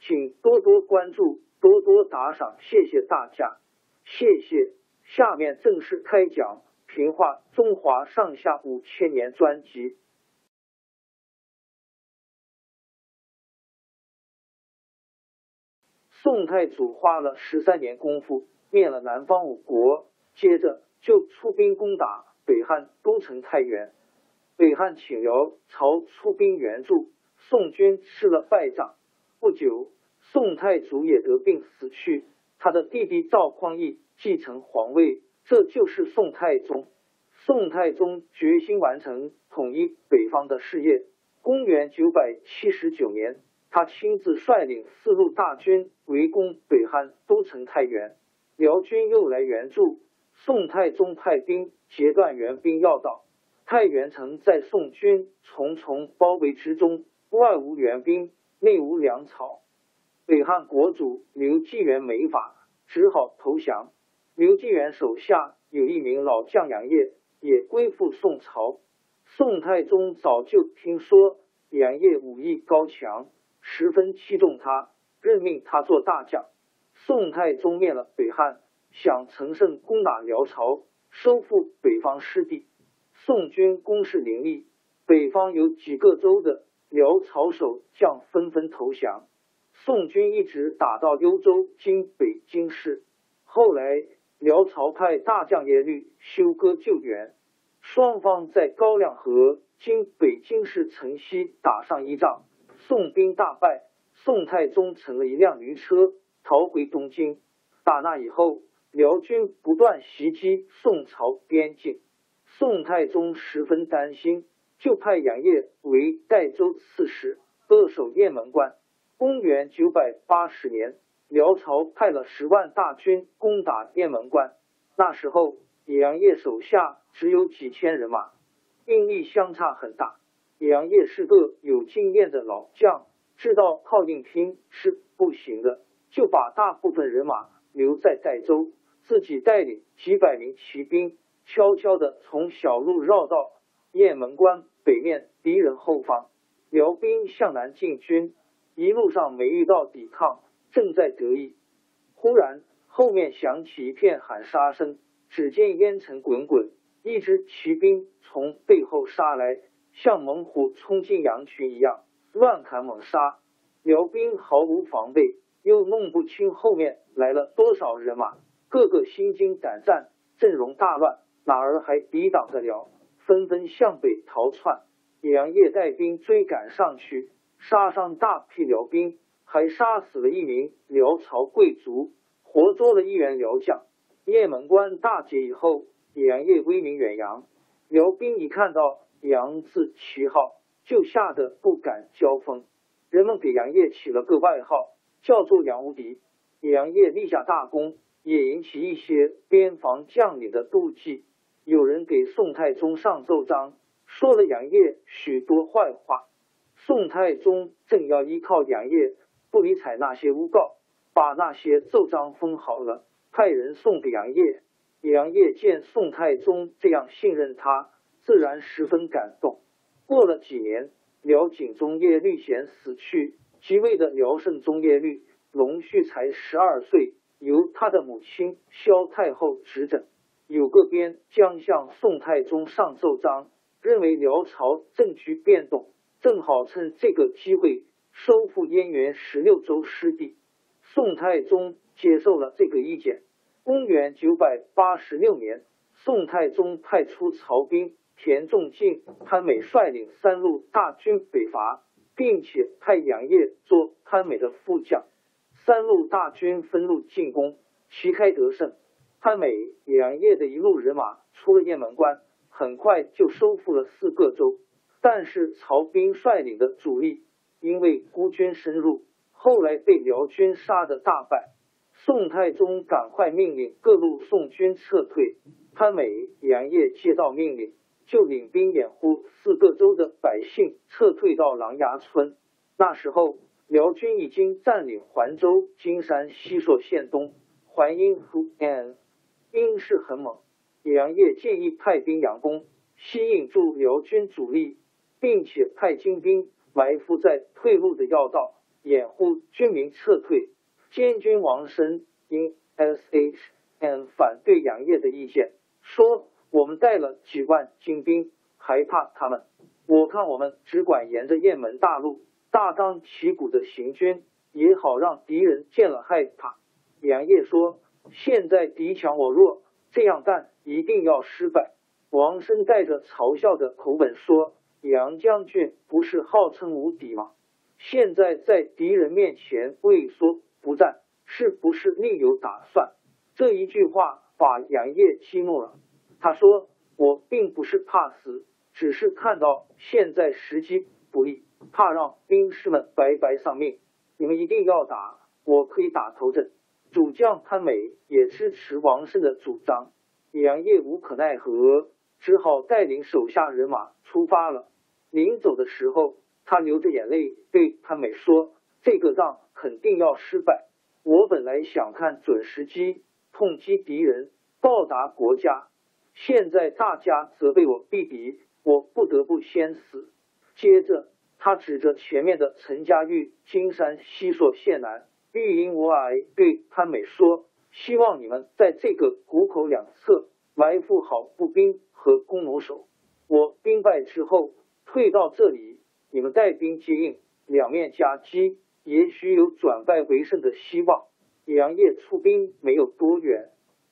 请多多关注，多多打赏，谢谢大家，谢谢。下面正式开讲《评话中华上下五千年》专辑。宋太祖花了十三年功夫灭了南方五国，接着就出兵攻打北汉都城太原。北汉请辽朝出兵援助，宋军吃了败仗。不久，宋太祖也得病死去，他的弟弟赵匡胤继承皇位，这就是宋太宗。宋太宗决心完成统一北方的事业。公元九百七十九年，他亲自率领四路大军围攻北汉都城太原，辽军又来援助。宋太宗派兵截断援兵要道，太原城在宋军重重包围之中，外无援兵。内无粮草，北汉国主刘继元没法，只好投降。刘继元手下有一名老将杨业，也归附宋朝。宋太宗早就听说杨业武艺高强，十分器重他，任命他做大将。宋太宗灭了北汉，想乘胜攻打辽朝，收复北方失地。宋军攻势凌厉，北方有几个州的。辽朝守将纷纷投降，宋军一直打到幽州（今北京市）。后来，辽朝派大将耶律休哥救援，双方在高粱河（今北京市城西）打上一仗，宋兵大败。宋太宗乘了一辆驴车逃回东京。打那以后，辽军不断袭击宋朝边境，宋太宗十分担心。就派杨业为代州刺史，扼守雁门关。公元九百八十年，辽朝派了十万大军攻打雁门关。那时候，杨业手下只有几千人马，兵力相差很大。杨业是个有经验的老将，知道靠硬拼是不行的，就把大部分人马留在代州，自己带领几百名骑兵，悄悄的从小路绕到雁门关。北面敌人后方，辽兵向南进军，一路上没遇到抵抗，正在得意。忽然后面响起一片喊杀声，只见烟尘滚滚，一支骑兵从背后杀来，像猛虎冲进羊群一样乱砍猛杀。辽兵毫无防备，又弄不清后面来了多少人马，个个心惊胆战，阵容大乱，哪儿还抵挡得了？纷纷向北逃窜，杨业带兵追赶上去，杀伤大批辽兵，还杀死了一名辽朝贵族，活捉了一员辽将。雁门关大捷以后，杨业威名远扬，辽兵一看到杨字旗号，就吓得不敢交锋。人们给杨业起了个外号，叫做杨无敌。杨业立下大功，也引起一些边防将领的妒忌。有人给宋太宗上奏章，说了杨业许多坏话。宋太宗正要依靠杨业，不理睬那些诬告，把那些奏章封好了，派人送给杨业。杨业见宋太宗这样信任他，自然十分感动。过了几年，辽景宗耶律贤死去，即位的辽圣宗耶律隆绪才十二岁，由他的母亲萧太后执政。有个边将向宋太宗上奏章，认为辽朝政局变动，正好趁这个机会收复燕园十六州失地。宋太宗接受了这个意见。公元九百八十六年，宋太宗派出曹兵田仲敬、潘美率领三路大军北伐，并且派杨业做潘美的副将。三路大军分路进攻，旗开得胜。潘美、杨业的一路人马出了雁门关，很快就收复了四个州。但是曹兵率领的主力因为孤军深入，后来被辽军杀得大败。宋太宗赶快命令各路宋军撤退，潘美、杨业接到命令，就领兵掩护四个州的百姓撤退到狼牙村。那时候，辽军已经占领环州、金山、西朔县东、淮阴、福兵势很猛。杨业建议派兵佯攻，吸引住辽军主力，并且派精兵埋伏在退路的要道，掩护军民撤退。监军王申因 S H N 反对杨业的意见，说：“我们带了几万精兵，还怕他们？我看我们只管沿着雁门大路，大张旗鼓的行军，也好让敌人见了害怕。”杨业说：“现在敌强我弱，这样干一定要失败。”王生带着嘲笑的口吻说：“杨将军不是号称无敌吗？现在在敌人面前畏缩。”不战是不是另有打算？这一句话把杨业激怒了。他说：“我并不是怕死，只是看到现在时机不利，怕让兵士们白白丧命。你们一定要打，我可以打头阵。”主将潘美也支持王胜的主张。杨业无可奈何，只好带领手下人马出发了。临走的时候，他流着眼泪对潘美说：“这个仗。”肯定要失败。我本来想看准时机，痛击敌人，报答国家。现在大家责备我避敌，我不得不先死。接着，他指着前面的陈家峪、金山、西朔县南、玉英我矮，对潘美说：“希望你们在这个谷口两侧埋伏好步兵和弓弩手。我兵败之后退到这里，你们带兵接应，两面夹击。”也许有转败为胜的希望。杨业出兵没有多远，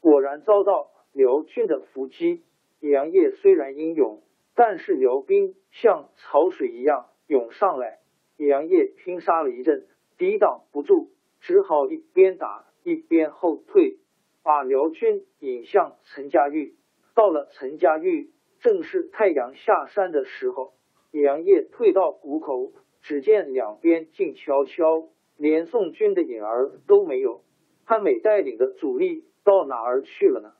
果然遭到辽军的伏击。杨业虽然英勇，但是辽兵像潮水一样涌上来，杨业拼杀了一阵，抵挡不住，只好一边打一边后退，把辽军引向陈家峪。到了陈家峪，正是太阳下山的时候，杨业退到谷口。只见两边静悄悄，连宋军的影儿都没有。潘美带领的主力到哪儿去了呢？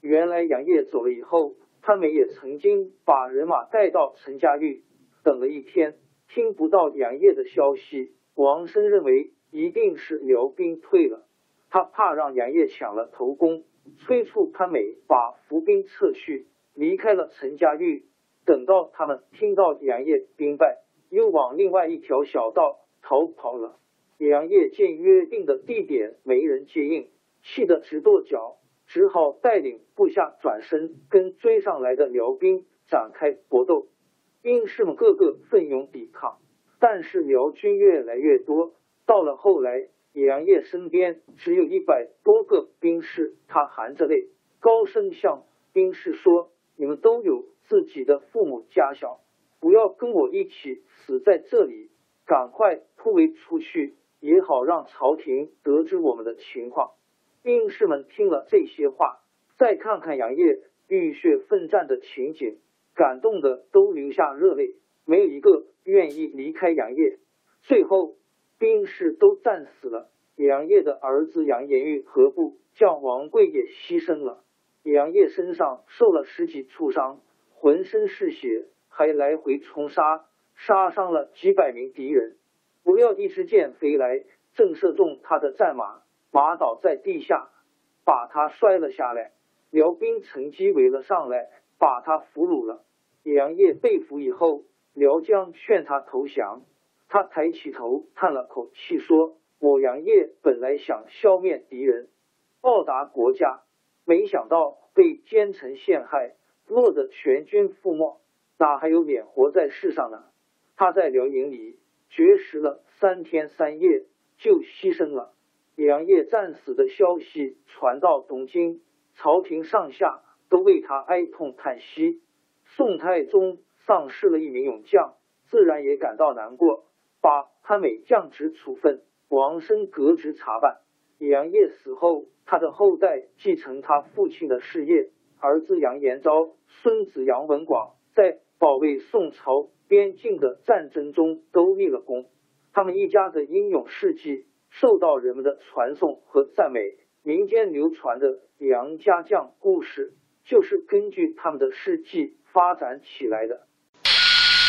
原来杨业走了以后，潘美也曾经把人马带到陈家峪，等了一天，听不到杨业的消息。王生认为一定是辽兵退了，他怕让杨业抢了头功，催促潘美把伏兵撤去，离开了陈家峪。等到他们听到杨业兵败。又往另外一条小道逃跑了。杨业见约定的地点没人接应，气得直跺脚，只好带领部下转身跟追上来的辽兵展开搏斗。兵士们个个奋勇抵抗，但是辽军越来越多。到了后来，杨业身边只有一百多个兵士，他含着泪，高声向兵士说：“你们都有自己的父母家小。”不要跟我一起死在这里，赶快突围出去，也好让朝廷得知我们的情况。兵士们听了这些话，再看看杨业浴血奋战的情景，感动的都流下热泪，没有一个愿意离开杨业。最后，兵士都战死了，杨业的儿子杨延玉和部将王贵也牺牲了。杨业身上受了十几处伤，浑身是血。还来回冲杀，杀伤了几百名敌人。不料一支箭飞来，正射中他的战马，马倒在地下，把他摔了下来。辽兵乘机围了上来，把他俘虏了。杨业被俘以后，辽将劝他投降，他抬起头叹了口气说：“我杨业本来想消灭敌人，报答国家，没想到被奸臣陷害，落得全军覆没，哪还有脸活在世上呢？”他在辽营里绝食了三天三夜，就牺牲了。杨业战死的消息传到东京。朝廷上下都为他哀痛叹息。宋太宗丧失了一名勇将，自然也感到难过，把潘美降职处分，王生革职查办。杨业死后，他的后代继承他父亲的事业，儿子杨延昭、孙子杨文广在保卫宋朝边境的战争中都立了功。他们一家的英勇事迹受到人们的传颂和赞美。民间流传的杨家将故事，就是根据他们的事迹发展起来的。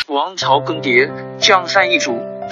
王朝更迭，江山易主，